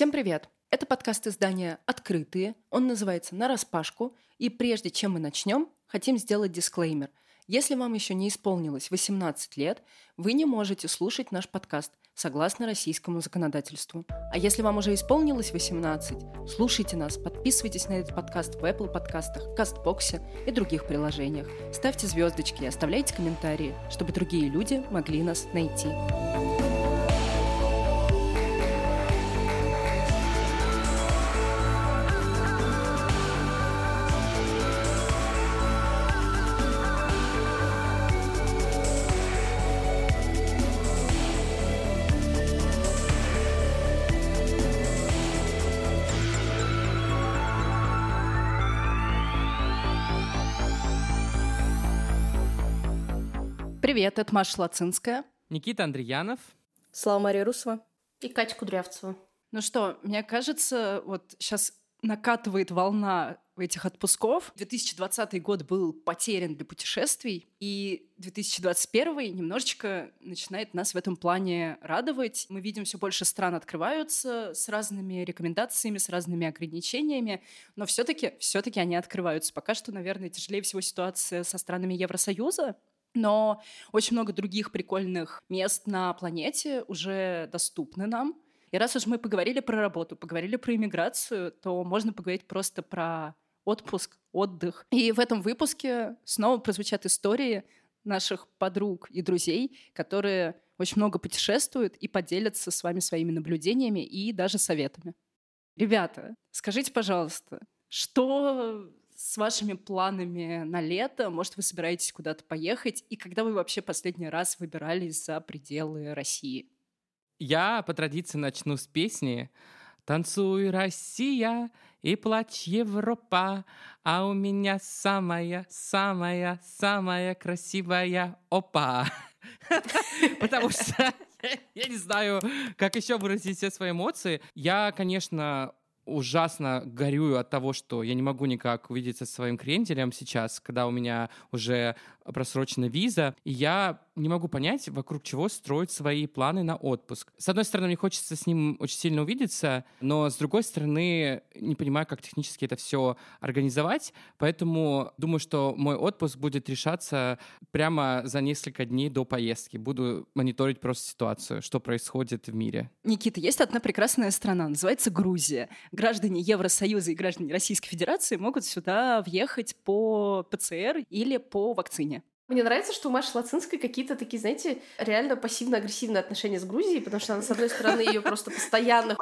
Всем привет! Это подкаст издания «Открытые». Он называется «На распашку». И прежде чем мы начнем, хотим сделать дисклеймер. Если вам еще не исполнилось 18 лет, вы не можете слушать наш подкаст согласно российскому законодательству. А если вам уже исполнилось 18, слушайте нас, подписывайтесь на этот подкаст в Apple подкастах, Кастбоксе и других приложениях. Ставьте звездочки и оставляйте комментарии, чтобы другие люди могли нас найти. Привет, это Маша Лацинская. Никита Андреянов. Слава Мария Русова. И Катя Кудрявцева. Ну что, мне кажется, вот сейчас накатывает волна этих отпусков. 2020 год был потерян для путешествий, и 2021 немножечко начинает нас в этом плане радовать. Мы видим, все больше стран открываются с разными рекомендациями, с разными ограничениями, но все-таки все таки они открываются. Пока что, наверное, тяжелее всего ситуация со странами Евросоюза, но очень много других прикольных мест на планете уже доступны нам. И раз уж мы поговорили про работу, поговорили про иммиграцию, то можно поговорить просто про отпуск, отдых. И в этом выпуске снова прозвучат истории наших подруг и друзей, которые очень много путешествуют и поделятся с вами своими наблюдениями и даже советами. Ребята, скажите, пожалуйста, что с вашими планами на лето? Может, вы собираетесь куда-то поехать? И когда вы вообще последний раз выбирались за пределы России? Я по традиции начну с песни «Танцуй, Россия, и плачь, Европа, а у меня самая, самая, самая красивая опа». Потому что я не знаю, как еще выразить все свои эмоции. Я, конечно, ужасно горюю от того, что я не могу никак увидеться со своим кренделем сейчас, когда у меня уже просрочена виза, и я не могу понять, вокруг чего строить свои планы на отпуск. С одной стороны, мне хочется с ним очень сильно увидеться, но с другой стороны, не понимаю, как технически это все организовать, поэтому думаю, что мой отпуск будет решаться прямо за несколько дней до поездки. Буду мониторить просто ситуацию, что происходит в мире. Никита, есть одна прекрасная страна, называется Грузия. Граждане Евросоюза и граждане Российской Федерации могут сюда въехать по ПЦР или по вакцине. Мне нравится, что у Маши Лацинской какие-то такие, знаете, реально пассивно-агрессивные отношения с Грузией, потому что она, с одной стороны, ее просто постоянно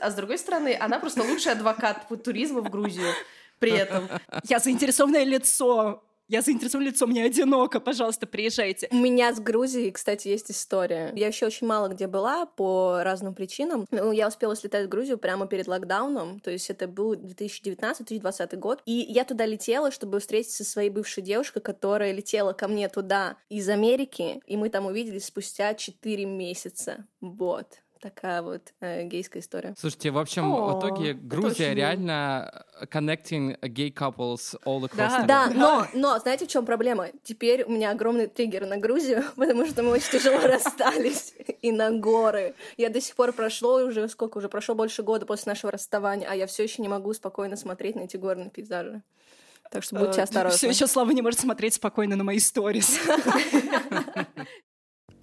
а с другой стороны, она просто лучший адвокат туризма в Грузию при этом. Я заинтересованное лицо я заинтересован лицом, мне одиноко, пожалуйста, приезжайте. У меня с Грузией, кстати, есть история. Я еще очень мало где была по разным причинам. Ну, я успела слетать в Грузию прямо перед локдауном, то есть это был 2019-2020 год. И я туда летела, чтобы встретиться со своей бывшей девушкой, которая летела ко мне туда из Америки, и мы там увиделись спустя 4 месяца. Вот такая вот э, гейская история. Слушайте, в общем, О, в итоге Грузия реально э, connecting gay couples all across да. Да, но, но знаете, в чем проблема? Теперь у меня огромный триггер на Грузию, потому что мы очень тяжело расстались и на горы. Я до сих пор прошло уже сколько уже прошло больше года после нашего расставания, а я все еще не могу спокойно смотреть на эти горные пейзажи. Так что будьте э, осторожны. Все еще Слава не может смотреть спокойно на мои сторис.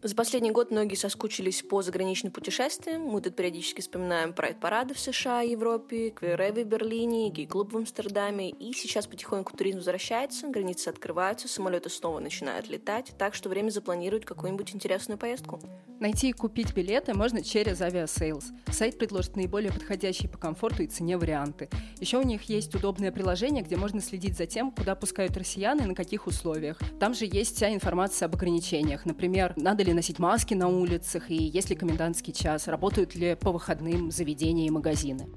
За последний год многие соскучились по заграничным путешествиям. Мы тут периодически вспоминаем прайд-парады в США, Европе, квиревы в Берлине, гей-клуб в Амстердаме. И сейчас потихоньку туризм возвращается, границы открываются, самолеты снова начинают летать, так что время запланировать какую-нибудь интересную поездку. Найти и купить билеты можно через Aviasales. Сайт предложит наиболее подходящие по комфорту и цене варианты. Еще у них есть удобное приложение, где можно следить за тем, куда пускают россиян и на каких условиях. Там же есть вся информация об ограничениях. Например, надо ли ли носить маски на улицах и есть ли комендантский час, работают ли по выходным заведения и магазины.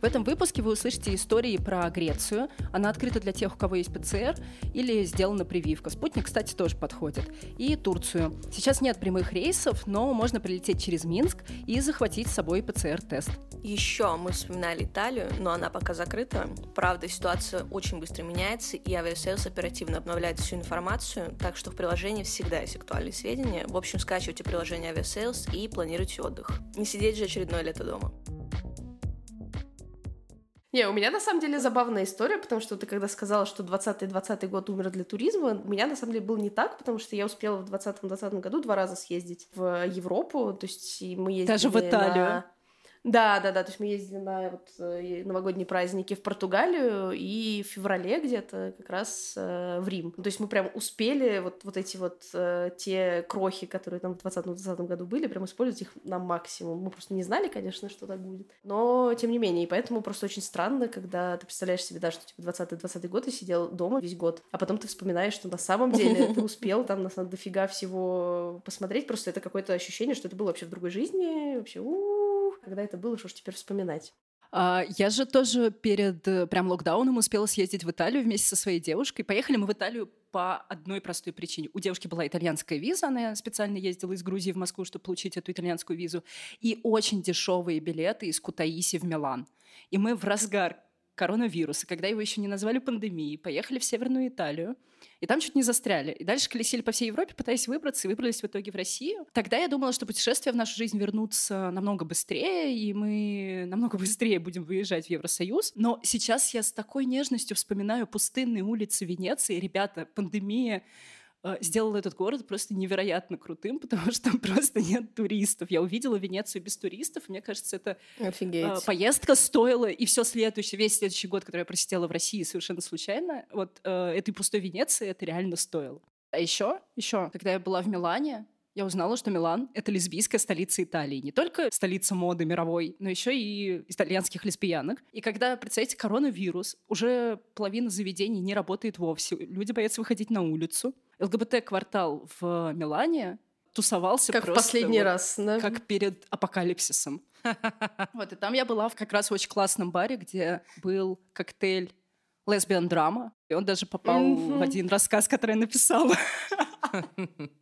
В этом выпуске вы услышите истории про Грецию. Она открыта для тех, у кого есть ПЦР или сделана прививка. Спутник, кстати, тоже подходит. И Турцию. Сейчас нет прямых рейсов, но можно прилететь через Минск и захватить с собой ПЦР-тест. Еще мы вспоминали Италию, но она пока закрыта. Правда, ситуация очень быстро меняется, и Aviasales оперативно обновляет всю информацию, так что в приложении всегда есть актуальные сведения. В общем, скачивайте приложение Aviasales и планируйте отдых. Не сидеть же очередное лето дома. Не, у меня на самом деле забавная история, потому что ты когда сказала, что 20-20 год умер для туризма, у меня на самом деле было не так, потому что я успела в 2020 году два раза съездить в Европу, то есть мы ездили Даже в Италию. на... Да, да, да. То есть мы ездили на вот, э, новогодние праздники в Португалию и в феврале где-то как раз э, в Рим. То есть мы прям успели вот, вот эти вот э, те крохи, которые там в 2020 году были, прям использовать их на максимум. Мы просто не знали, конечно, что так будет. Но тем не менее, и поэтому просто очень странно, когда ты представляешь себе, да, что типа 20-20 год ты сидел дома весь год, а потом ты вспоминаешь, что на самом деле ты успел там на самом дофига всего посмотреть. Просто это какое-то ощущение, что это было вообще в другой жизни. Вообще, у когда это было, что ж теперь вспоминать. А, я же тоже перед э, прям локдауном успела съездить в Италию вместе со своей девушкой. Поехали мы в Италию по одной простой причине. У девушки была итальянская виза, она специально ездила из Грузии в Москву, чтобы получить эту итальянскую визу, и очень дешевые билеты из Кутаиси в Милан. И мы в разгар коронавируса, когда его еще не назвали пандемией, поехали в Северную Италию, и там чуть не застряли. И дальше колесили по всей Европе, пытаясь выбраться, и выбрались в итоге в Россию. Тогда я думала, что путешествия в нашу жизнь вернутся намного быстрее, и мы намного быстрее будем выезжать в Евросоюз. Но сейчас я с такой нежностью вспоминаю пустынные улицы Венеции. Ребята, пандемия сделал этот город просто невероятно крутым, потому что там просто нет туристов. Я увидела Венецию без туристов, и мне кажется, это Офигеть. э, поездка стоила, и все следующее, весь следующий год, который я просидела в России совершенно случайно, вот э, этой пустой Венеции это реально стоило. А еще, еще, когда я была в Милане, я узнала, что Милан — это лесбийская столица Италии. Не только столица моды мировой, но еще и итальянских лесбиянок. И когда, представьте, коронавирус, уже половина заведений не работает вовсе, люди боятся выходить на улицу. ЛГБТ-квартал в Милане тусовался Как просто последний вот раз, да? как перед апокалипсисом. Вот, и там я была в как раз очень классном баре, где был коктейль лесбиян драма, и он даже попал в один рассказ, который я написала.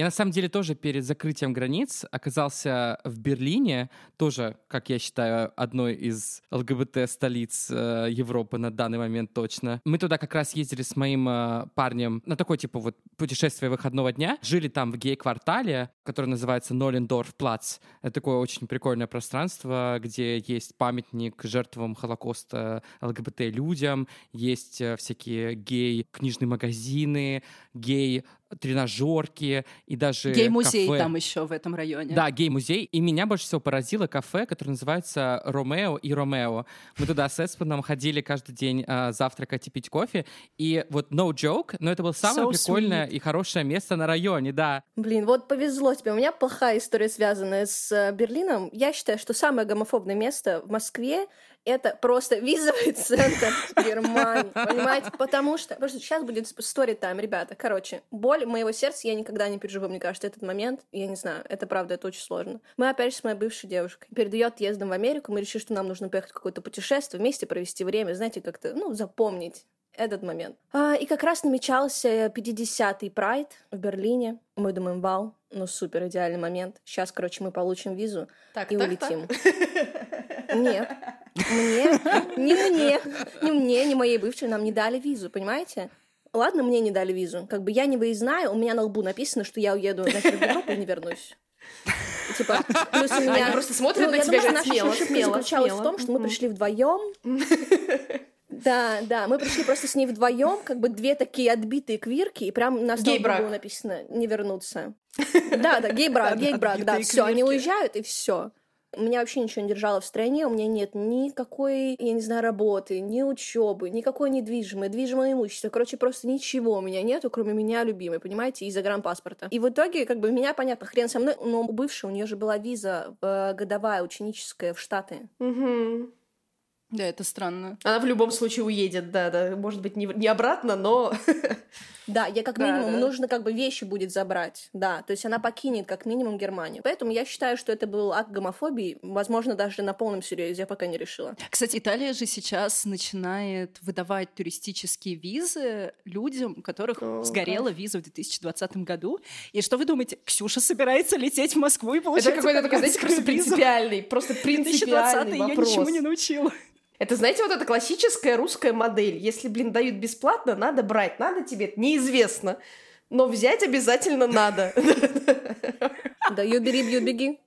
Я на самом деле тоже перед закрытием границ оказался в Берлине, тоже, как я считаю, одной из ЛГБТ-столиц э, Европы на данный момент точно. Мы туда как раз ездили с моим э, парнем на такое типа вот путешествие выходного дня. Жили там в гей-квартале, который называется Нолендорф Плац. Это такое очень прикольное пространство, где есть памятник жертвам Холокоста ЛГБТ-людям, есть э, всякие гей-книжные магазины, гей-тренажерки и даже Гей-музей кафе. там еще в этом районе. Да, гей-музей. И меня больше всего поразило кафе, которое называется Ромео и Ромео. Мы туда с Эспаном ходили каждый день а, завтракать и пить кофе. И вот no joke, но это было самое So прикольное sweet. и хорошее место на районе, да. Блин, вот повезло тебе. У меня плохая история, связанная с э, Берлином. Я считаю, что самое гомофобное место в Москве это просто визовый центр Германии, понимаете? Потому что, что сейчас будет story time, ребята. Короче, боль моего сердца я никогда не переживу, мне кажется, этот момент. Я не знаю, это правда, это очень сложно. Мы опять же с моей бывшей девушкой. Перед ее отъездом в Америку мы решили, что нам нужно поехать в какое-то путешествие, вместе провести время, знаете, как-то, ну, запомнить этот момент. А, и как раз намечался 50-й прайд в Берлине. Мы думаем, вау, ну супер, идеальный момент. Сейчас, короче, мы получим визу Так, и так, улетим. Нет, мне, не мне, не мне, не моей бывшей нам не дали визу, понимаете? Ладно, мне не дали визу. Как бы я не выездная, у меня на лбу написано, что я уеду нахер в Европу и не вернусь. Типа, плюс у меня... Они просто смотрят Ну, на я тебя думаю, что наша смело, заключалась смело. в том, что мы пришли вдвоем. Да, да, мы пришли просто с ней вдвоем, как бы две такие отбитые квирки, и прям на было написано не вернуться. Да, да, гей-брак, гей-брак, да, все, они уезжают и все. Меня вообще ничего не держало в стране, у меня нет никакой, я не знаю, работы, ни учебы, никакой недвижимой, движимого имущества. Короче, просто ничего у меня нету, кроме меня любимой, понимаете, и загранпаспорта. И в итоге, как бы, меня, понятно, хрен со мной, но у бывшей, у нее же была виза э, годовая, ученическая в Штаты. Мгм. Да, это странно. Она в любом случае уедет, да, да. Может быть, не, не обратно, но... Да, я как Да, минимум да. нужно как бы вещи будет забрать, да, то есть она покинет как минимум Германию. Поэтому я считаю, что это был акт гомофобии, возможно, даже на полном серьезе, я пока не решила. Кстати, Италия же сейчас начинает выдавать туристические визы людям, у которых О, сгорела виза в 2020 году. И что вы думаете? Ксюша собирается лететь в Москву и получать Это какой-то такой, знаете, просто принципиальный, просто 2020 принципиальный я вопрос. ничему не научила. Это, знаете, вот эта классическая русская модель. Если, блин, дают бесплатно, надо брать. Надо тебе, это неизвестно. Но взять обязательно надо. Да, ю бери, ю беги.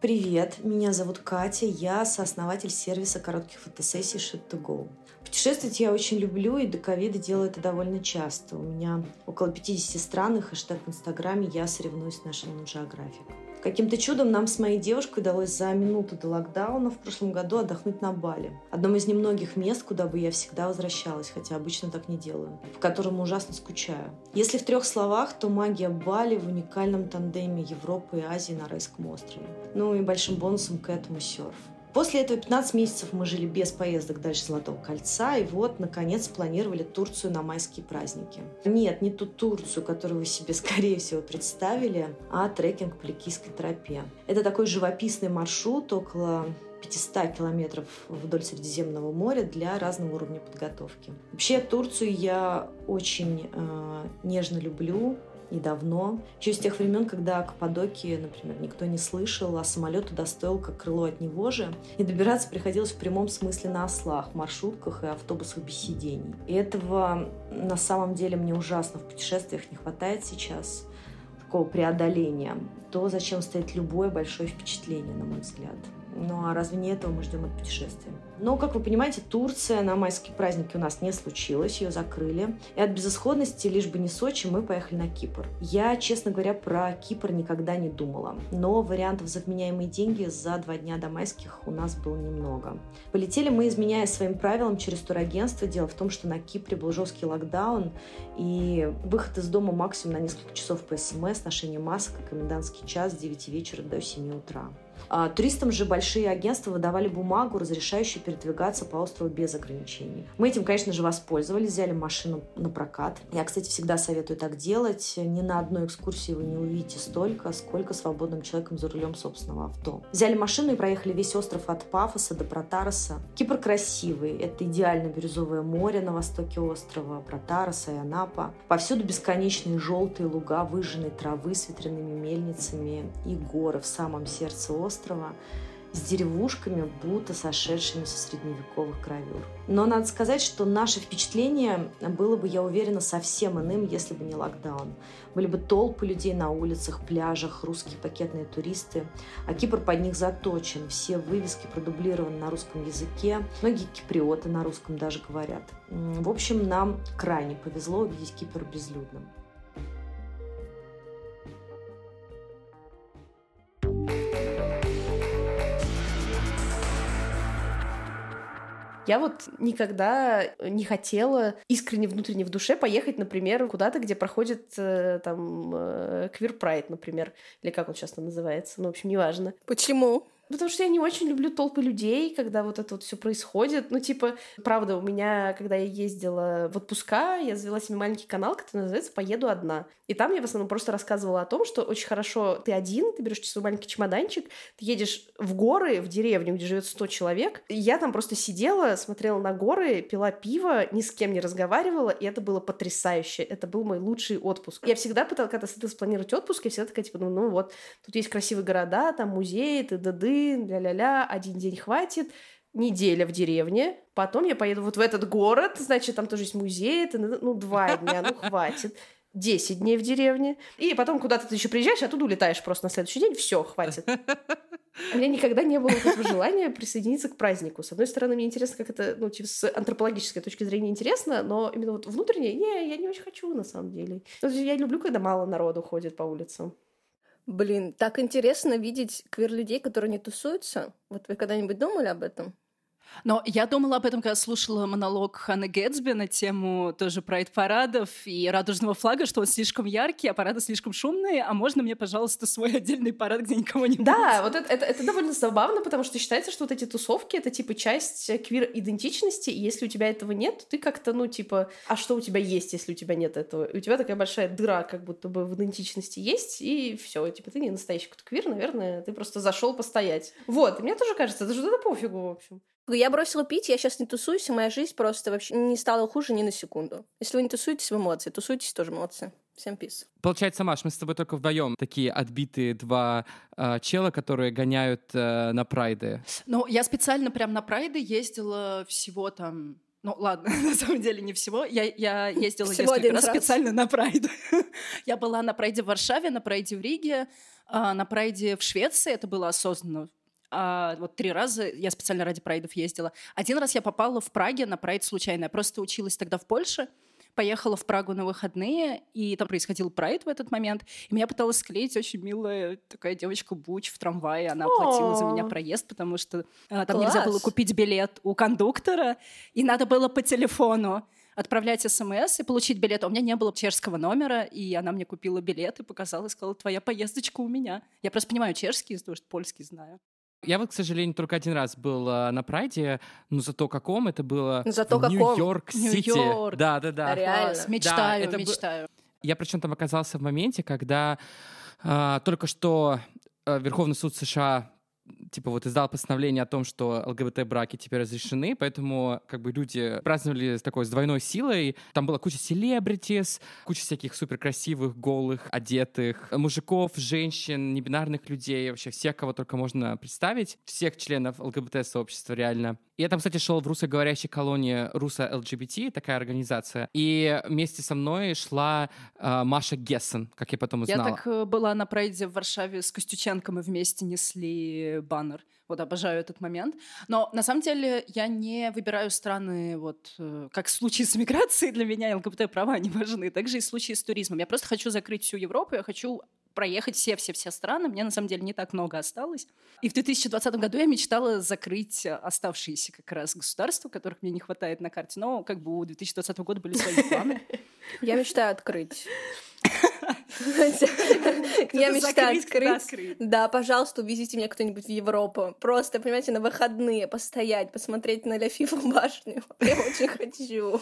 Привет, меня зовут Катя, я сооснователь сервиса коротких фотосессий Shit2Go. Путешествовать я очень люблю, и до ковида делаю это довольно часто. У меня около 50 стран, и хэштег в Инстаграме я соревнуюсь с National Geographic. Каким-то чудом нам с моей девушкой удалось за минуту до локдауна в прошлом году отдохнуть на Бали. Одном из немногих мест, куда бы я всегда возвращалась, хотя обычно так не делаю, в котором ужасно скучаю. Если в трех словах, то магия Бали в уникальном тандеме Европы и Азии на райском острове. Ну и большим бонусом к этому серф. После этого 15 месяцев мы жили без поездок дальше Золотого кольца, и вот, наконец, планировали Турцию на майские праздники. Нет, не ту Турцию, которую вы себе, скорее всего, представили, а трекинг по Ликийской тропе. Это такой живописный маршрут около 500 километров вдоль Средиземного моря для разного уровня подготовки. Вообще Турцию я очень э, нежно люблю и давно. Еще с тех времен, когда Каппадокии, например, никто не слышал, а самолет туда стоил как крыло от него же. И добираться приходилось в прямом смысле на ослах, маршрутках и автобусах без сидений. И этого на самом деле мне ужасно в путешествиях не хватает сейчас такого преодоления. То, зачем стоит любое большое впечатление, на мой взгляд. Ну а разве не этого мы ждем от путешествия? Но, как вы понимаете, Турция на майские праздники у нас не случилось, ее закрыли. И от безысходности, лишь бы не Сочи, мы поехали на Кипр. Я, честно говоря, про Кипр никогда не думала. Но вариантов за вменяемые деньги за два дня до майских у нас было немного. Полетели мы, изменяя своим правилам, через турагентство. Дело в том, что на Кипре был жесткий локдаун, и выход из дома максимум на несколько часов по СМС, ношение масок комендантский час с 9 вечера до 7 утра. А, туристам же большие агентства выдавали бумагу, разрешающую передвигаться по острову без ограничений. Мы этим, конечно же, воспользовались, взяли машину на прокат. Я, кстати, всегда советую так делать. Ни на одной экскурсии вы не увидите столько, сколько свободным человеком за рулем собственного авто. Взяли машину и проехали весь остров от Пафоса до Протароса. Кипр красивый. Это идеально бирюзовое море на востоке острова, Протароса и Анапа. Повсюду бесконечные желтые луга выжженной травы с ветряными мельницами и горы в самом сердце острова острова с деревушками, будто сошедшими со средневековых гравюр. Но надо сказать, что наше впечатление было бы, я уверена, совсем иным, если бы не локдаун. Были бы толпы людей на улицах, пляжах, русские пакетные туристы, а Кипр под них заточен. Все вывески продублированы на русском языке, многие киприоты на русском даже говорят. В общем, нам крайне повезло увидеть Кипр безлюдным. Я вот никогда не хотела искренне внутренне в душе поехать, например, куда-то, где проходит э, там квир-прайд, например, или как он сейчас называется, ну, в общем, неважно. Почему? Потому что я не очень люблю толпы людей, когда вот это вот все происходит. Ну, типа, правда, у меня, когда я ездила в отпуска, я завела себе маленький канал, который называется «Поеду одна». И там я в основном просто рассказывала о том, что очень хорошо ты один, ты берешь свой маленький чемоданчик, ты едешь в горы, в деревню, где живет 100 человек. И я там просто сидела, смотрела на горы, пила пиво, ни с кем не разговаривала, и это было потрясающе. Это был мой лучший отпуск. Я всегда пыталась, когда садилась планировать отпуск, я всегда такая, типа, ну, ну вот, тут есть красивые города, там музеи, т.д.д., ля-ля-ля, один день хватит, неделя в деревне, потом я поеду вот в этот город, значит, там тоже есть музей, это, ну, два дня, ну, хватит. 10 дней в деревне, и потом куда-то ты еще приезжаешь, а оттуда улетаешь просто на следующий день, все, хватит. У меня никогда не было этого желания присоединиться к празднику. С одной стороны, мне интересно, как это, ну, типа, с антропологической точки зрения интересно, но именно вот внутренне, не, я не очень хочу, на самом деле. Я люблю, когда мало народу ходит по улицам. Блин, так интересно видеть квир-людей, которые не тусуются. Вот вы когда-нибудь думали об этом? Но я думала об этом, когда слушала монолог Ханны Гэтсби на тему тоже прайд-парадов и радужного флага, что он слишком яркий, а парады слишком шумные, а можно мне, пожалуйста, свой отдельный парад, где никого не да, будет? Да, вот это, это, это довольно забавно, потому что считается, что вот эти тусовки — это, типа, часть квир-идентичности, и если у тебя этого нет, ты как-то, ну, типа, а что у тебя есть, если у тебя нет этого? И у тебя такая большая дыра как будто бы в идентичности есть, и все, типа, ты не настоящий квир, наверное, ты просто зашел постоять. Вот, и мне тоже кажется, это же это пофигу, в общем. Я бросила пить, я сейчас не тусуюсь, и моя жизнь просто вообще не стала хуже ни на секунду. Если вы не тусуетесь, вы молодцы. Тусуйтесь, тоже молодцы. Всем пиз. Получается, Маш, мы с тобой только вдвоем такие отбитые два э, чела, которые гоняют э, на прайды. Ну, я специально прям на прайды ездила всего там Ну, ладно, на самом деле не всего. Я, я ездила Всего несколько один раз раз. специально на прайд. я была на прайде в Варшаве, на прайде в Риге, а, на прайде в Швеции. Это было осознанно. А, вот три раза я специально ради прайдов ездила. Один раз я попала в Праге на прайд случайно. Я просто училась тогда в Польше, поехала в Прагу на выходные, и там происходил прайд в этот момент. И меня пыталась склеить очень милая такая девочка Буч в трамвае. Она оплатила за меня проезд, потому что а, там нельзя было купить билет у кондуктора, и надо было по телефону отправлять смс и получить билет. У меня не было чешского номера, и она мне купила билет и показала, и сказала, твоя поездочка у меня. Я просто понимаю чешский, потому что польский знаю. Я вот, к сожалению, только один раз был а, на прайде, но зато каком это было Зато в каком? Нью-Йорк-Сити. Нью-Йорк. Да, да, да. Реально. Класс, мечтаю, это бы- мечтаю. Я причем там оказался в моменте, когда а, только что а, Верховный суд США типа вот издал постановление о том, что ЛГБТ-браки теперь разрешены, поэтому как бы люди праздновали с такой с двойной силой. Там была куча селебритис, куча всяких суперкрасивых, голых, одетых мужиков, женщин, небинарных людей, вообще всех, кого только можно представить, всех членов ЛГБТ-сообщества реально. Я там, кстати, шел в русскоговорящей колонии Руса ЛГБТ, такая организация, и вместе со мной шла а, Маша Гессен, как я потом Я узнала. так э, была на прайде в Варшаве с Костюченко, мы вместе несли баннер. Вот обожаю этот момент. Но на самом деле я не выбираю страны, вот э, как в случае с миграцией для меня ЛГБТ-права не важны, также и в случае с туризмом. Я просто хочу закрыть всю Европу, я хочу проехать все-все-все страны. Мне на самом деле не так много осталось. И в 2020 году я мечтала закрыть оставшиеся как раз государства, которых мне не хватает на карте. Но как бы у 2020 года были свои планы. Я мечтаю открыть. Я мечтаю открыть. Да, пожалуйста, увезите меня кто-нибудь в Европу. Просто, понимаете, на выходные постоять, посмотреть на Ля-Фифу башню. Я очень хочу.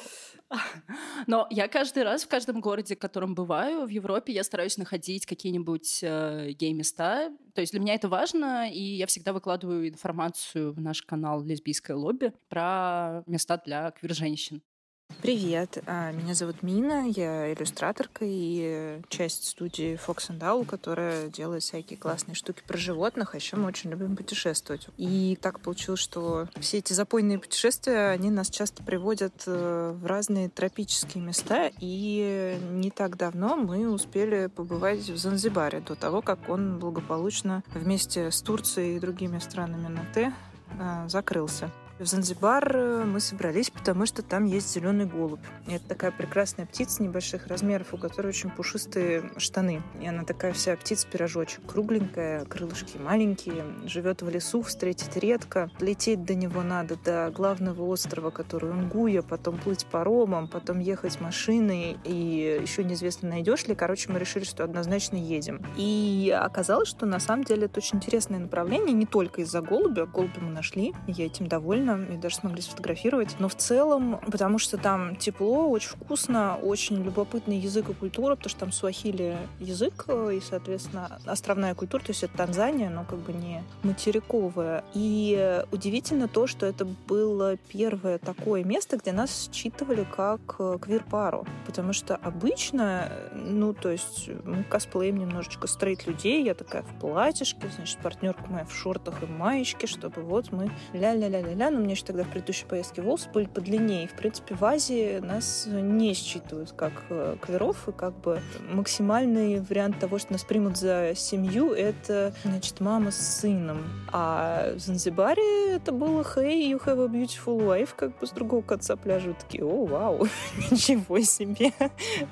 Но я каждый раз в каждом городе, в котором бываю в Европе, я стараюсь находить какие-нибудь э, гей-места. То есть для меня это важно, и я всегда выкладываю информацию в наш канал «Лесбийское лобби» про места для квир-женщин. Привет, а, меня зовут Мина, я иллюстраторка и часть студии Fox and Owl, которая делает всякие классные штуки про животных, а еще мы очень любим путешествовать. И так получилось, что все эти запойные путешествия, они нас часто приводят э, в разные тропические места, и не так давно мы успели побывать в Занзибаре до того, как он благополучно вместе с Турцией и другими странами на Т э, закрылся. В Занзибар э, мы собрались, потому что там есть зеленый голубь. Это такая прекрасная птица небольших размеров, у которой очень пушистые штаны. И она такая вся птица-пирожочек, кругленькая, крылышки маленькие, живет в лесу, встретить редко. Лететь до него надо, до главного острова, который Унгуя, потом плыть паромом, потом ехать машиной, и еще неизвестно, найдешь ли. Короче, мы решили, что однозначно едем. И оказалось, что на самом деле это очень интересное направление, не только из-за голубя. Голубя мы нашли, я этим довольна, и даже смогли сфотографировать. Но в целом, потому что там тепло, очень вкусно, очень любопытный язык и культура, потому что там суахили язык, э, и, соответственно, островная культура, то есть это Танзания, но как бы не материковая. И удивительно то, что это было первое такое место, где нас считывали как э, квир-пару. Потому что обычно, э, ну, то есть мы косплеим немножечко стрейт-людей, я такая в платьишке, значит, партнерка моя в шортах и маечке, чтобы вот мы ля-ля-ля-ля-ля, у меня еще тогда в предыдущей поездке волосы были подлиннее. В принципе, в Азии нас не считывают как э, квиров, и как бы максимальный вариант того, что нас примут за семью, это, значит, мама с сыном. А в Занзибаре это было «Hey, you have a beautiful wife», как бы с другого конца пляжа такие «О, вау, ничего себе,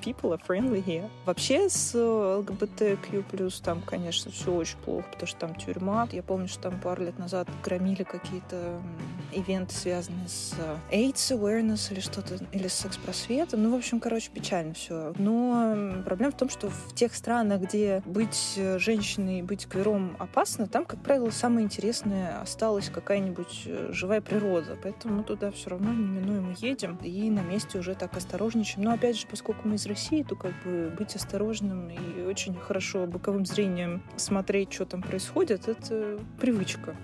people are friendly here». Вообще с ЛГБТQ+, там, конечно, все очень плохо, потому что там тюрьма. Я помню, что там пару лет назад громили какие-то ивенты, связанные с э, AIDS awareness или что-то, или с секс-просветом. Ну, в общем, короче, печально все. Но проблема в том, что в тех странах, где быть э, женщиной, быть квером опасно, там, как правило, самое интересное осталась какая-нибудь э, живая природа. Поэтому туда все равно неминуемо едем и на месте уже так осторожничаем. Но опять же, поскольку мы из России, то как бы быть осторожным и очень хорошо боковым зрением смотреть, что там происходит, это привычка.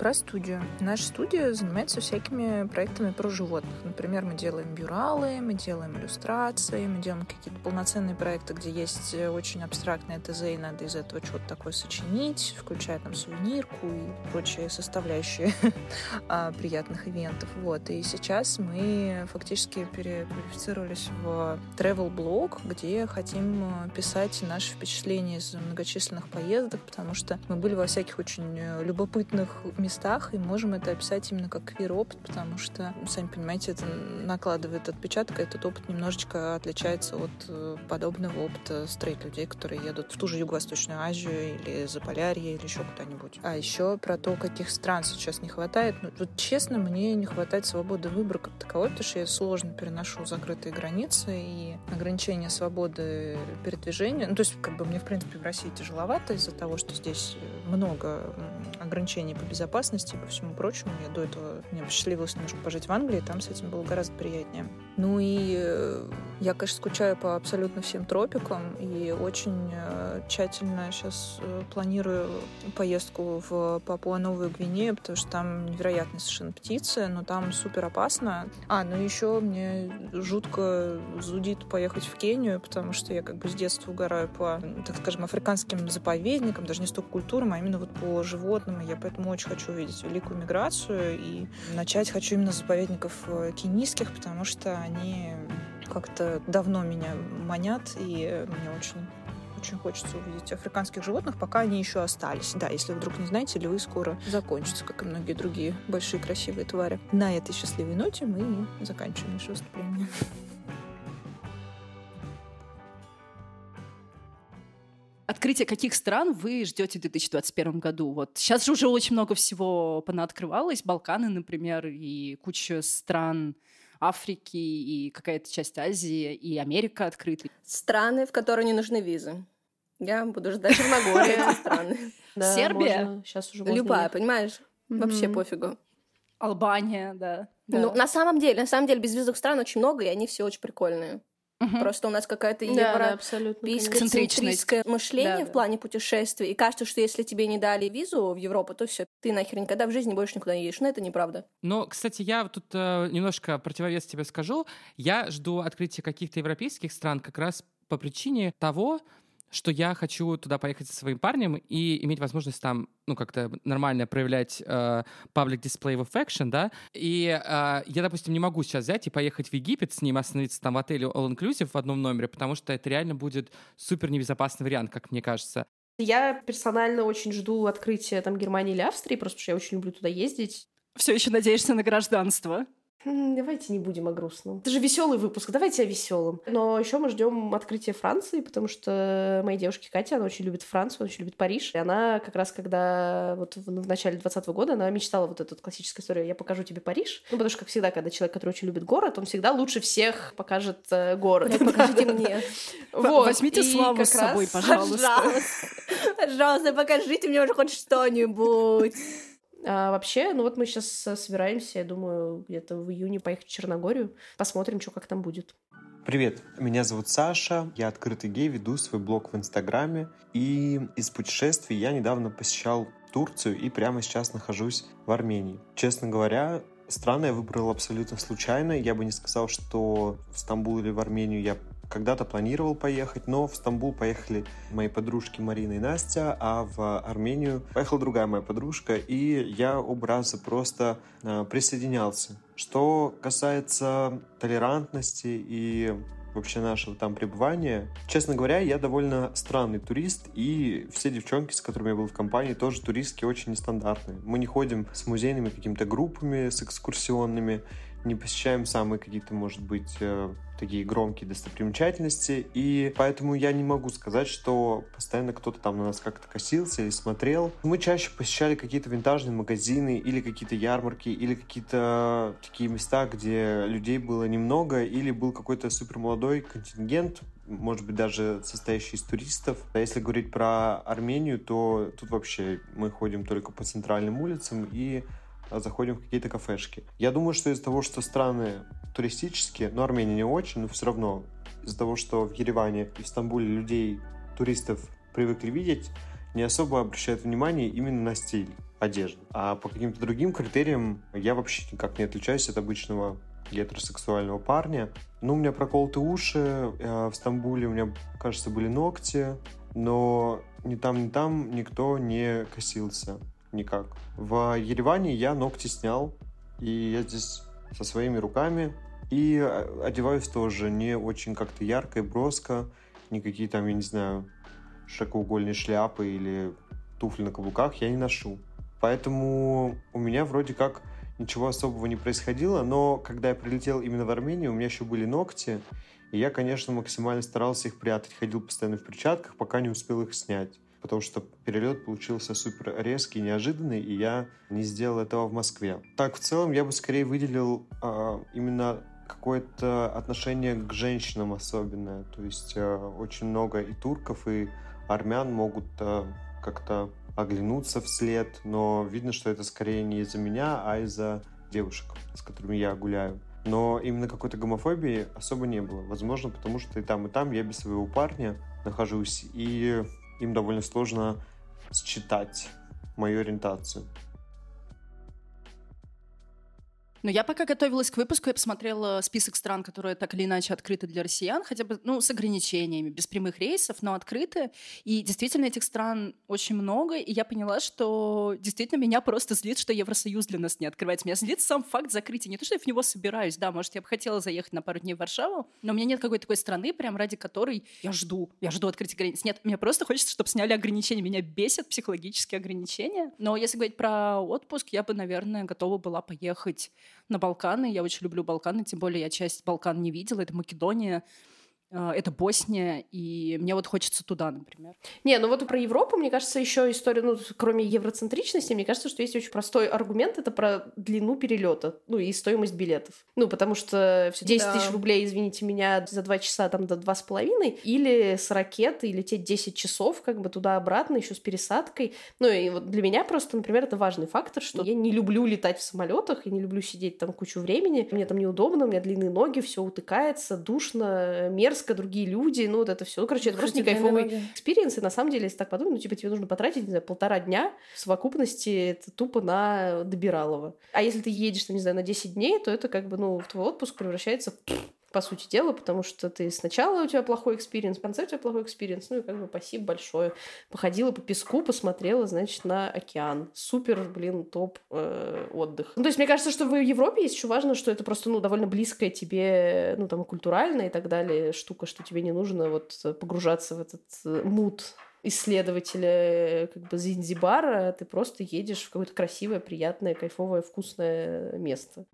Про студию. Наша студия занимается всякими проектами про животных. Например, мы делаем бюралы, мы делаем иллюстрации, мы делаем какие-то полноценные проекты, где есть очень абстрактные ТЗ, и надо из этого что-то такое сочинить, включая там сувенирку и прочие составляющие а, приятных ивентов. Вот. И сейчас мы фактически переквалифицировались в travel блог, где хотим писать наши впечатления из многочисленных поездок, потому что мы были во всяких очень любопытных местах и можем это описать именно как квир-опыт, потому что, сами понимаете, это накладывает отпечаток, и этот опыт немножечко отличается от э, подобного опыта стрейт-людей, которые едут в ту же Юго-Восточную Азию или Заполярье или еще куда-нибудь. А еще про то, каких стран сейчас не хватает. Ну, вот честно, мне не хватает свободы выбора как таковой, потому что я сложно переношу закрытые границы и ограничения свободы передвижения. Ну, то есть, как бы мне, в принципе, в России тяжеловато из-за того, что здесь много ограничений по безопасности и по всему прочему. Я до этого мне посчастливилось немножко пожить в Англии, там с этим было гораздо приятнее. Ну и э, я, конечно, скучаю по абсолютно всем тропикам и очень э, тщательно сейчас э, планирую поездку в Папуа-Новую Гвинею, потому что там невероятные совершенно птицы, но там супер опасно. А, ну еще мне жутко зудит поехать в Кению, потому что я как бы с детства угораю по, так скажем, африканским заповедникам, даже не столько культурам, а именно вот по животным. И я поэтому очень хочу увидеть великую миграцию и начать хочу именно с заповедников кенийских, потому что они как-то давно меня манят, и мне очень очень хочется увидеть африканских животных, пока они еще остались. Да, если вдруг не знаете, львы скоро закончатся, как и многие другие большие красивые твари. На этой счастливой ноте мы заканчиваем наше выступление. Открытие каких стран вы ждете в 2021 году? Вот сейчас же уже очень много всего понаоткрывалось. Балканы, например, и куча стран Африки и какая-то часть Азии, и Америка открыты. Страны, в которые не нужны визы. Я буду ждать Черногория, страны. Сербия? Сейчас уже Любая, понимаешь? Вообще пофигу. Албания, да. Ну, на самом деле, на самом деле, безвизовых стран очень много, и они все очень прикольные. Угу. Просто у нас какая-то да, европейское да, мышление да, в плане путешествий. И кажется, что если тебе не дали визу в Европу, то все, ты нахер никогда в жизни больше никуда не едешь. Но это неправда. Но, кстати, я тут э, немножко противовес тебе скажу. Я жду открытия каких-то европейских стран как раз по причине того, что я хочу туда поехать со своим парнем и иметь возможность там, ну, как-то нормально проявлять uh, public display of affection, да, и uh, я, допустим, не могу сейчас взять и поехать в Египет с ним, остановиться там в отеле all-inclusive в одном номере, потому что это реально будет супер небезопасный вариант, как мне кажется. Я персонально очень жду открытия там Германии или Австрии, просто потому что я очень люблю туда ездить. Все еще надеешься на гражданство? Давайте не будем о грустном. Это же веселый выпуск, давайте о веселом. Но еще мы ждем открытия Франции, потому что моей девушке Катя, она очень любит Францию, она очень любит Париж. И она как раз, когда вот в, в начале 20 года, она мечтала вот эту классическую историю «Я покажу тебе Париж». Ну, потому что, как всегда, когда человек, который очень любит город, он всегда лучше всех покажет э, город. Покажите мне. Вот. Возьмите славу с собой, пожалуйста. Пожалуйста, покажите мне уже хоть что-нибудь. А вообще, ну вот мы сейчас собираемся, я думаю, где-то в июне поехать в Черногорию. Посмотрим, что как там будет. Привет, меня зовут Саша, я открытый гей, веду свой блог в Инстаграме. И из путешествий я недавно посещал Турцию и прямо сейчас нахожусь в Армении. Честно говоря, страны я выбрал абсолютно случайно. Я бы не сказал, что в Стамбул или в Армению я когда-то планировал поехать, но в Стамбул поехали мои подружки Марина и Настя, а в Армению поехала другая моя подружка, и я оба просто э, присоединялся. Что касается толерантности и вообще нашего там пребывания. Честно говоря, я довольно странный турист, и все девчонки, с которыми я был в компании, тоже туристки очень нестандартные. Мы не ходим с музейными какими-то группами, с экскурсионными, не посещаем самые какие-то, может быть, э, такие громкие достопримечательности, и поэтому я не могу сказать, что постоянно кто-то там на нас как-то косился или смотрел. Мы чаще посещали какие-то винтажные магазины или какие-то ярмарки, или какие-то такие места, где людей было немного, или был какой-то супер молодой контингент, может быть, даже состоящий из туристов. А если говорить про Армению, то тут вообще мы ходим только по центральным улицам и заходим в какие-то кафешки. Я думаю, что из-за того, что страны туристические, но Армения не очень, но все равно из-за того, что в Ереване и в Стамбуле людей, туристов привыкли видеть, не особо обращают внимание именно на стиль. одежды. А по каким-то другим критериям я вообще никак не отличаюсь от обычного гетеросексуального парня. Ну, у меня проколоты уши, э, в Стамбуле у меня, кажется, были ногти, но ни там, ни там никто не косился никак. В Ереване я ногти снял, и я здесь со своими руками. И э, одеваюсь тоже не очень как-то ярко и броско. Никакие там, я не знаю, широкоугольные шляпы или туфли на каблуках я не ношу. Поэтому у меня вроде как ничего особого не происходило, но когда я прилетел именно в Армению, у меня еще были ногти, и я, конечно, максимально старался их прятать, ходил постоянно в перчатках, пока не успел их снять. Потому что перелет получился супер резкий, неожиданный, и я не сделал этого в Москве. Так, в целом, я бы скорее выделил э, именно какое-то отношение к женщинам особенное. То есть э, очень много и турков, и армян могут э, как-то оглянуться вслед, но видно, что это скорее не из-за меня, а из-за девушек, с которыми я гуляю. Но именно какой-то гомофобии особо не было. Возможно, потому что и там, и там я без своего парня нахожусь, и им довольно сложно считать мою ориентацию. Но я пока готовилась к выпуску, я посмотрела список стран, которые так или иначе открыты для россиян, хотя бы ну, с ограничениями, без прямых рейсов, но открыты. И действительно этих стран очень много, и я поняла, что действительно меня просто злит, что Евросоюз для нас не открывается. Меня злит сам факт закрытия. Не то, что я в него собираюсь, да, может, я бы хотела заехать на пару дней в Варшаву, но у меня нет какой-то такой страны, прям ради которой я жду, я жду открытия границ. Нет, мне просто хочется, чтобы сняли ограничения. Меня бесят психологические ограничения. Но если говорить про отпуск, я бы, наверное, готова была поехать на Балканы. Я очень люблю Балканы, тем более я часть Балкан не видела. Это Македония, это Босния, и мне вот хочется туда, например. Не, ну вот про Европу, мне кажется, еще история, ну, кроме евроцентричности, мне кажется, что есть очень простой аргумент, это про длину перелета, ну, и стоимость билетов. Ну, потому что 10 да. тысяч рублей, извините меня, за 2 часа там до два с половиной, или с ракеты, и лететь 10 часов, как бы туда-обратно, еще с пересадкой. Ну, и вот для меня просто, например, это важный фактор, что я не люблю летать в самолетах, я не люблю сидеть там кучу времени, мне там неудобно, у меня длинные ноги, все утыкается, душно, мерзко, резко другие люди, ну вот это все. Ну, короче, это просто не кайфовый experience, и на самом деле, если так подумать, ну, типа, тебе нужно потратить, не знаю, полтора дня в совокупности это тупо на добиралово. А если ты едешь, не знаю, на 10 дней, то это как бы, ну, твой отпуск превращается в по сути дела, потому что ты сначала у тебя плохой experience, в конце у тебя плохой experience, ну и как бы спасибо большое. Походила по песку, посмотрела, значит, на океан. Супер, блин, топ э, отдых. Ну, то есть мне кажется, что в Европе есть еще важно, что это просто, ну, довольно близкая тебе, ну, там, культуральная и так далее штука, что тебе не нужно вот погружаться в этот э, mood исследователя как бы Занзибара, ты просто едешь в какое-то красивое, приятное, кайфовое, вкусное место.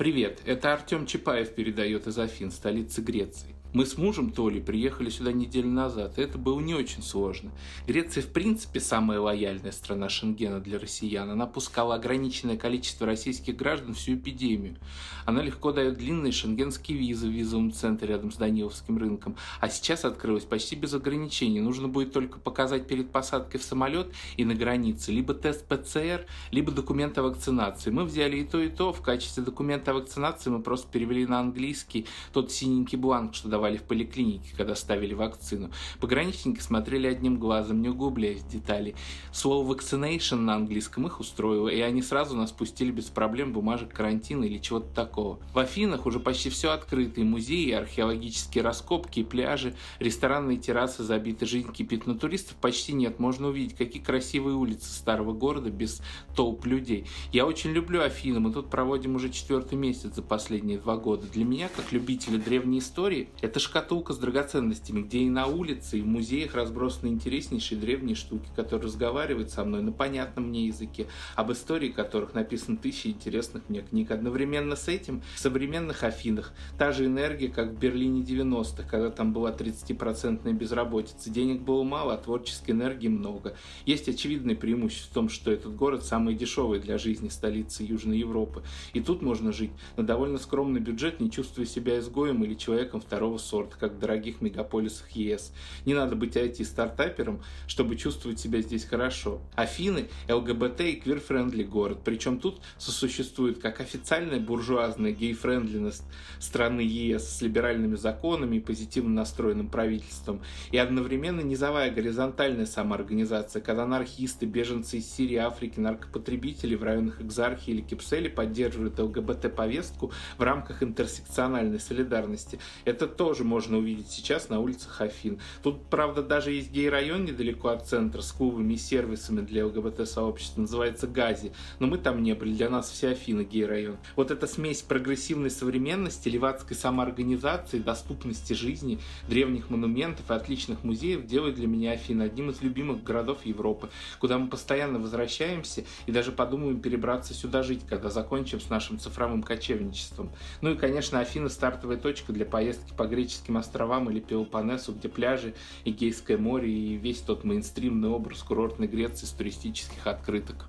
Привет, это Артем Чапаев передает из Афин, столицы Греции. Мы с мужем Толи приехали сюда неделю назад, и это было не очень сложно. Греция, в принципе, самая лояльная страна Шенгена для россиян. Она пускала ограниченное количество российских граждан всю эпидемию. Она легко дает длинные шенгенские визы в визовом центре рядом с Даниловским рынком. А сейчас открылась почти без ограничений. Нужно будет только показать перед посадкой в самолет и на границе либо тест ПЦР, либо документ о вакцинации. Мы взяли и то, и то. В качестве документа о вакцинации мы просто перевели на английский тот синенький бланк, что давали в поликлинике, когда ставили вакцину. Пограничники смотрели одним глазом, не углубляясь в детали. Слово vaccination на английском их устроило, и они сразу нас пустили без проблем бумажек карантина или чего-то такого. В Афинах уже почти все открыто, и музеи, археологические раскопки, и пляжи, ресторанные террасы забиты, жизнь кипит, туристов почти нет. Можно увидеть, какие красивые улицы старого города без толп людей. Я очень люблю Афины, мы тут проводим уже четвертый месяц за последние два года. Для меня, как любителя древней истории, это шкатулка с драгоценностями, где и на улице, и в музеях разбросаны интереснейшие древние штуки, которые разговаривают со мной на понятном мне языке, об истории которых написано тысячи интересных мне книг. Одновременно с этим в современных Афинах та же энергия, как в Берлине 90-х, когда там была 30% безработица. Денег было мало, а творческой энергии много. Есть очевидное преимущество в том, что этот город самый дешевый для жизни столицы Южной Европы. И тут можно жить на довольно скромный бюджет, не чувствуя себя изгоем или человеком второго сорта, как в дорогих мегаполисах ЕС. Не надо быть IT-стартапером, чтобы чувствовать себя здесь хорошо. Афины – ЛГБТ и queer-friendly город. Причем тут сосуществует как официальная буржуазная гей-френдлиность страны ЕС с либеральными законами и позитивно настроенным правительством, и одновременно низовая горизонтальная самоорганизация, когда анархисты, беженцы из Сирии, Африки, наркопотребители в районах Экзархии или Кипсели поддерживают ЛГБТ-повестку в рамках интерсекциональной солидарности. Это тоже можно увидеть сейчас на улицах Афин. Тут, правда, даже есть гей-район недалеко от центра с клубами и сервисами для ЛГБТ-сообщества, называется Гази, но мы там не были, для нас все Афины гей-район. Вот эта смесь прогрессивной современности, левацкой самоорганизации, доступности жизни, древних монументов и отличных музеев делает для меня Афины одним из любимых городов Европы, куда мы постоянно возвращаемся и даже подумаем перебраться сюда жить, когда закончим с нашим цифровым кочевничеством. Ну и, конечно, Афины стартовая точка для поездки по греческим островам или Пелопоннесу, где пляжи, Эгейское море и весь тот мейнстримный образ курортной Греции с туристических открыток.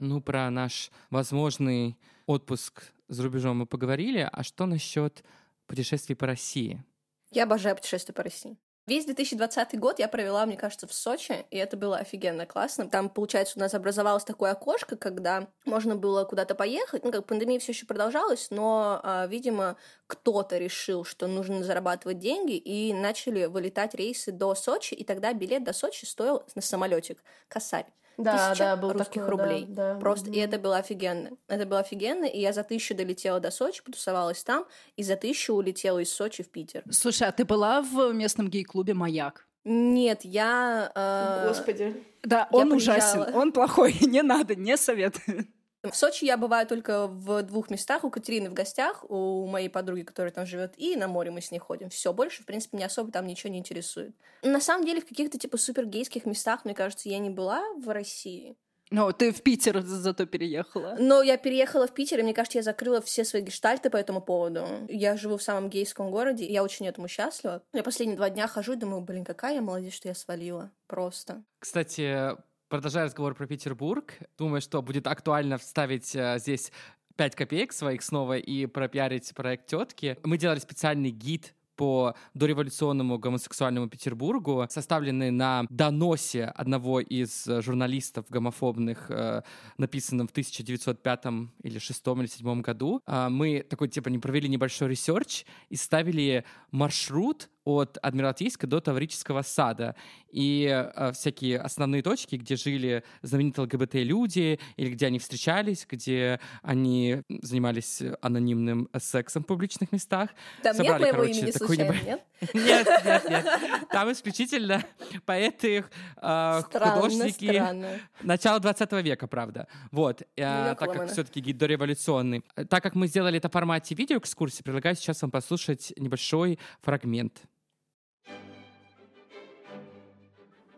Ну, про наш возможный отпуск за рубежом мы поговорили. А что насчет путешествий по России? Я обожаю путешествия по России. Весь 2020 год я провела, мне кажется, в Сочи, и это было офигенно классно. Там, получается, у нас образовалось такое окошко, когда можно было куда-то поехать. Ну, как пандемия все еще продолжалась, но, а, видимо, кто-то решил, что нужно зарабатывать деньги, и начали вылетать рейсы до Сочи, и тогда билет до Сочи стоил на самолетик косарь. Да, Тысяча да, был русских такое, рублей. да, да. Просто, и Мгм. это было офигенно. Это было офигенно, и я за тысячу долетела до Сочи, потусовалась там, и за тысячу улетела из Сочи в Питер. Слушай, а ты была в местном гей-клубе «Маяк»? Нет, я... э, Господи. Да, Я он ужасен, приезжала. он плохой, не надо, не советую. В Сочи я бываю только в двух местах. У Катерины в гостях, у моей подруги, которая там живет, и на море мы с ней ходим. Все, больше, в принципе, меня особо там ничего не интересует. На самом деле, в каких-то типа супергейских местах, мне кажется, я не была в России. Ну, ты в Питер зато переехала. Но я переехала в Питер, и мне кажется, я закрыла все свои гештальты по этому поводу. Я живу в самом гейском городе, и я очень этому счастлива. Я последние два дня хожу и думаю, блин, какая я молодец, что я свалила. Просто. Кстати, продолжая разговор про Петербург, думаю, что будет актуально вставить э, здесь 5 копеек своих снова и пропиарить проект тетки. Мы делали специальный гид по дореволюционному гомосексуальному Петербургу, составленный на доносе одного из журналистов гомофобных, э, написанном в 1905 или 6 или 7 году. А Мы такой, типа, не провели небольшой research и ставили маршрут от Адмиралтейства до Таврического сада. И э, всякие основные точки, где жили знаменитые ЛГБТ-люди, или где они встречались, где они занимались анонимным сексом в публичных местах. Там Собрали, нет моего короче, имени случайно, небо- нет? Нет, нет, нет. Там исключительно поэты, э, Странно, художники странно. начала 20 века, правда. Вот. Э, Ну, так как все-таки гид дореволюционный. Э, Так как мы сделали это в формате видеоэкскурсии, предлагаю сейчас вам послушать небольшой фрагмент.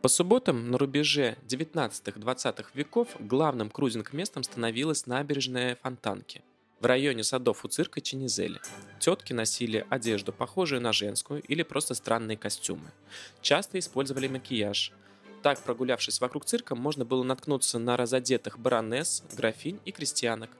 По субботам на рубеже 19-20 веков главным крузинг-местом становилась набережная Фонтанки в районе садов у цирка Ченизели. Тетки носили одежду, похожую на женскую, или просто странные костюмы. Часто использовали макияж. Так, прогулявшись вокруг цирка, можно было наткнуться на разодетых баронесс, графинь и крестьянок.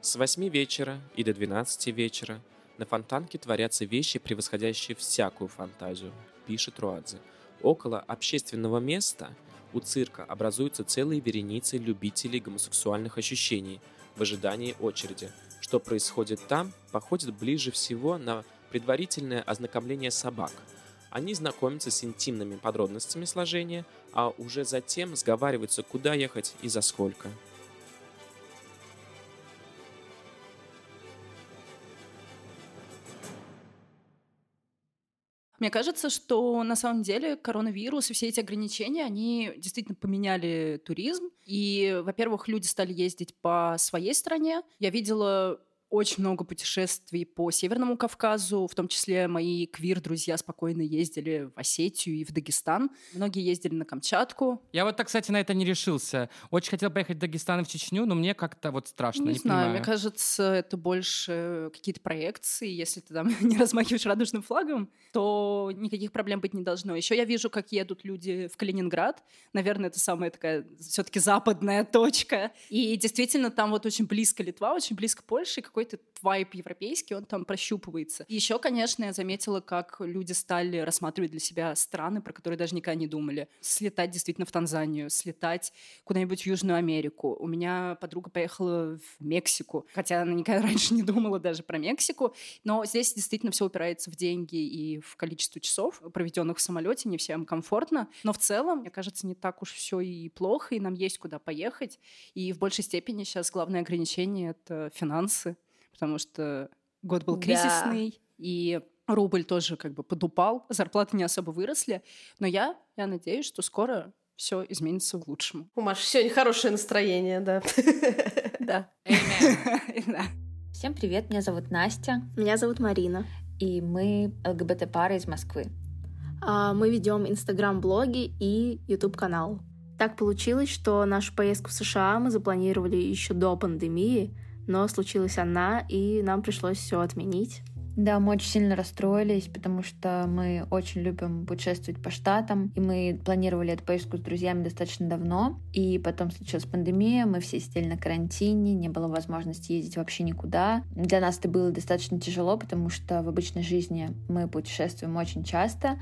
С 8 вечера и до 12 вечера на Фонтанке творятся вещи, превосходящие всякую фантазию, пишет Руадзе. Около общественного места у цирка образуются целые вереницы любителей гомосексуальных ощущений в ожидании очереди. Что происходит там, походит ближе всего на предварительное ознакомление собак. Они знакомятся с интимными подробностями сложения, а уже затем сговариваются, куда ехать и за сколько. Мне кажется, что на самом деле коронавирус и все эти ограничения, они действительно поменяли туризм. И, во-первых, люди стали ездить по своей стране. Я видела очень много путешествий по Северному Кавказу, в том числе мои квир-друзья спокойно ездили в Осетию и в Дагестан. Многие ездили на Камчатку. Я вот так, кстати, на это не решился. Очень хотел поехать в Дагестан и в Чечню, но мне как-то вот страшно, не, не, знаю, понимаю. мне кажется, это больше какие-то проекции. Если ты там не размахиваешь радужным флагом, то никаких проблем быть не должно. Еще я вижу, как едут люди в Калининград. Наверное, это самая такая все-таки западная точка. И действительно, там вот очень близко Литва, очень близко Польша, и какой-то вайп европейский, он там прощупывается. Еще, конечно, я заметила, как люди стали рассматривать для себя страны, про которые даже никогда не думали. Слетать действительно в Танзанию, слетать куда-нибудь в Южную Америку. У меня подруга поехала в Мексику, хотя она никогда раньше не думала даже про Мексику. Но здесь действительно все упирается в деньги и в количество часов, проведенных в самолете, не всем комфортно. Но в целом, мне кажется, не так уж все и плохо, и нам есть куда поехать. И в большей степени сейчас главное ограничение — это финансы, потому что год был Да. кризисный, и рубль тоже как бы подупал, зарплаты не особо выросли. Но я, я надеюсь, что скоро все изменится к лучшему. У Маши сегодня хорошее настроение, да. Да. Да. Всем привет, меня зовут Настя, Меня зовут Марина. и мы ЛГБТ-пара из Москвы. А, Мы ведем инстаграм-блоги и YouTube канал. Так получилось, что нашу поездку в США мы запланировали еще до пандемии, но случилась она, и нам пришлось все отменить. Да, мы очень сильно расстроились, потому что мы очень любим путешествовать по штатам, и мы планировали эту поездку с друзьями достаточно давно, и потом случилась пандемия, мы все сидели на карантине, не было возможности ездить вообще никуда. Для нас это было достаточно тяжело, потому что в обычной жизни мы путешествуем очень часто,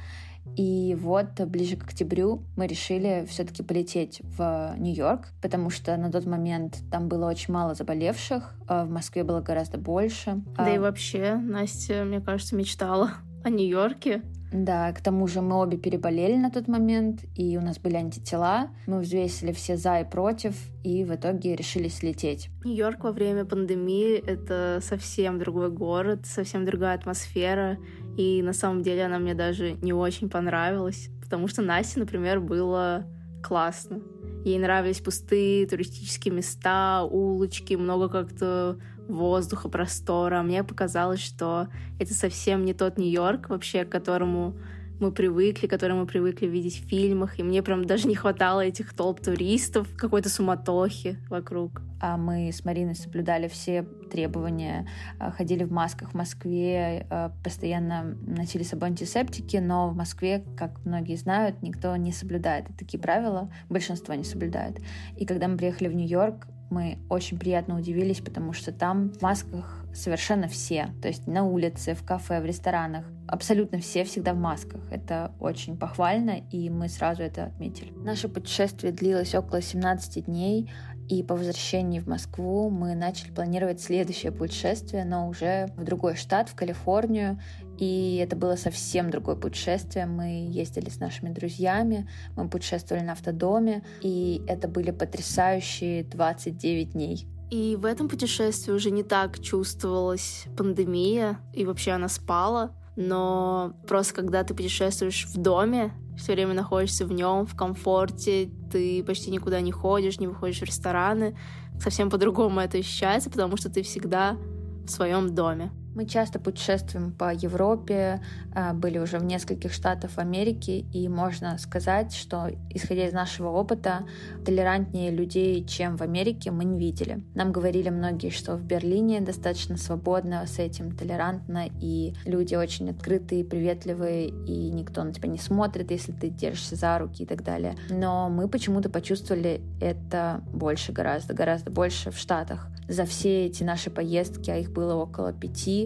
и вот ближе к октябрю мы решили все-таки полететь в Нью-Йорк, потому что на тот момент там было очень мало заболевших, а в Москве было гораздо больше. Да и А, вообще, Настя, мне кажется, мечтала о Нью-Йорке. Да, к тому же мы обе переболели на тот момент, и у нас были антитела. Мы взвесили все за и против, и в итоге решили слететь. Нью-Йорк во время пандемии — это совсем другой город, совсем другая атмосфера, и на самом деле она мне даже не очень понравилась, потому что Насте, например, было классно. Ей нравились пустые туристические места, улочки, много как-то воздуха, простора. Мне показалось, что это совсем не тот Нью-Йорк вообще, к которому мы привыкли, который мы привыкли видеть в фильмах. И мне прям даже не хватало этих толп туристов, какой-то суматохи вокруг. А мы с Мариной соблюдали все требования, а, ходили в масках в Москве, а, постоянно носили с собой антисептики, но в Москве, как многие знают, никто не соблюдает такие правила, большинство не соблюдает. И когда мы приехали в Нью-Йорк, мы очень приятно удивились, потому что там в масках совершенно все. То есть на улице, в кафе, в ресторанах. Абсолютно все всегда в масках. Это очень похвально, и мы сразу это отметили. Наше путешествие длилось около 17 дней, и по возвращении в Москву мы начали планировать следующее путешествие, но уже в другой штат, в Калифорнию. И это было совсем другое путешествие. Мы ездили с нашими друзьями, мы путешествовали на автодоме, и это были потрясающие 29 дней. И в этом путешествии уже не так чувствовалась пандемия, и вообще она спала. Но просто когда ты путешествуешь в доме, все время находишься в нем, в комфорте, ты почти никуда не ходишь, не выходишь в рестораны, совсем по-другому это ощущается, потому что ты всегда в своем доме. Мы часто путешествуем по Европе, а, были уже в нескольких штатах Америки, и можно сказать, что, исходя из нашего опыта, толерантнее людей, чем в Америке, мы не видели. Нам говорили многие, что в Берлине достаточно свободно с этим, толерантно, и люди очень открытые, приветливые, и никто на тебя не смотрит, если ты держишься за руки и так далее. Но мы почему-то почувствовали это больше гораздо, гораздо больше в Штатах. За все эти наши поездки, а их было около пяти,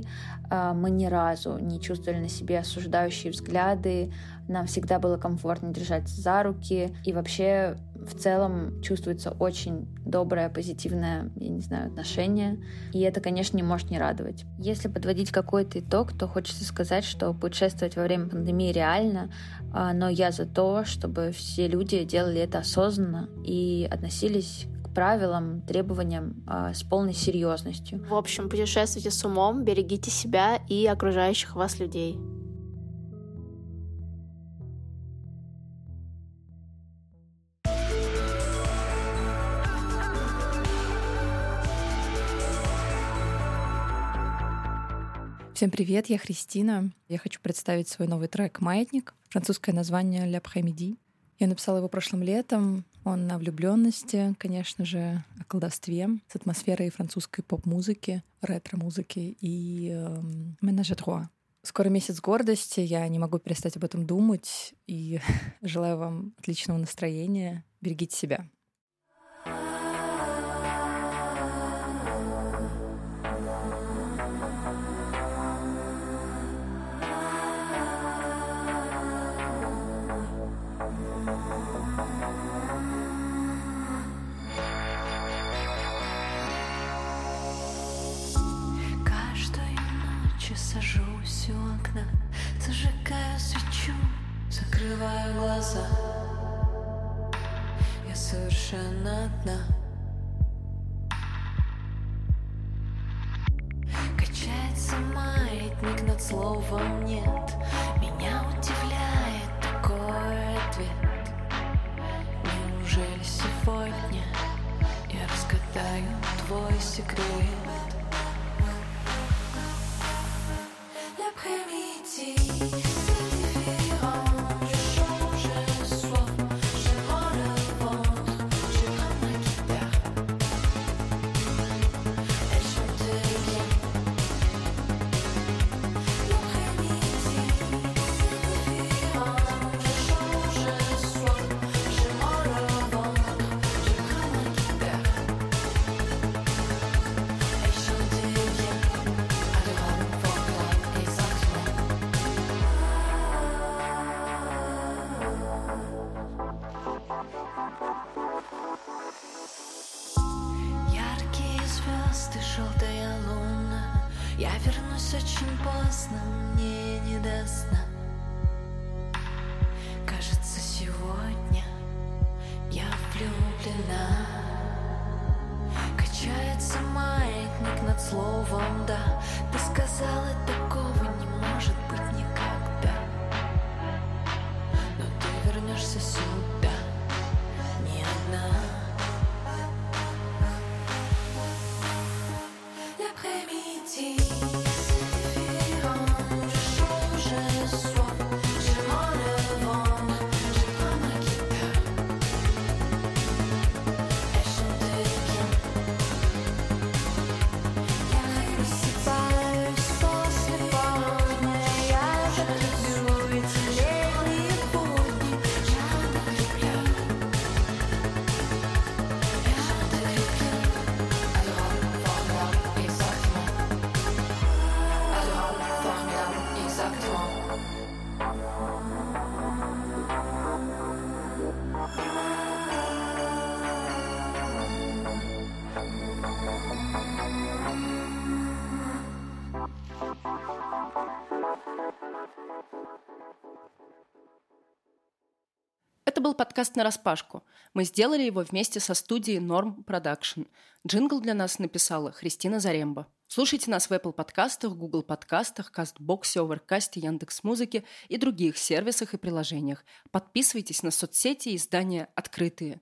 а, мы ни разу не чувствовали на себе осуждающие взгляды, нам всегда было комфортно держаться за руки, и вообще в целом чувствуется очень доброе, позитивное, я не знаю, отношение, и это, конечно, не может не радовать. Если подводить какой-то итог, то хочется сказать, что путешествовать во время пандемии реально, а, но я за то, чтобы все люди делали это осознанно и относились правилам, требованиям а, с полной серьезностью. В общем, путешествуйте с умом, берегите себя и окружающих вас людей. Всем привет, я Христина. Я хочу представить свой новый трек «Маятник». Французское название «Ля Пхамиди». Я написала его прошлым летом. Он о влюбленности, конечно же, о колдовстве с атмосферой французской поп-музыки, ретро-музыки и э, менаже Скоро месяц гордости, я не могу перестать об этом думать и желаю вам отличного настроения. Берегите себя. Словом нет. Меня удивляет такой ответ. Неужели сегодня я разгадаю твой секрет? Это подкаст «Нараспашку». Мы сделали его вместе со студией Norm Production. Джингл для нас написала Христина Заремба. Слушайте нас в Apple подкастах, Google подкастах, Castbox е, Overcast е, Яндекс.Музыке и других сервисах и приложениях. Подписывайтесь на соцсети и издания «Открытые».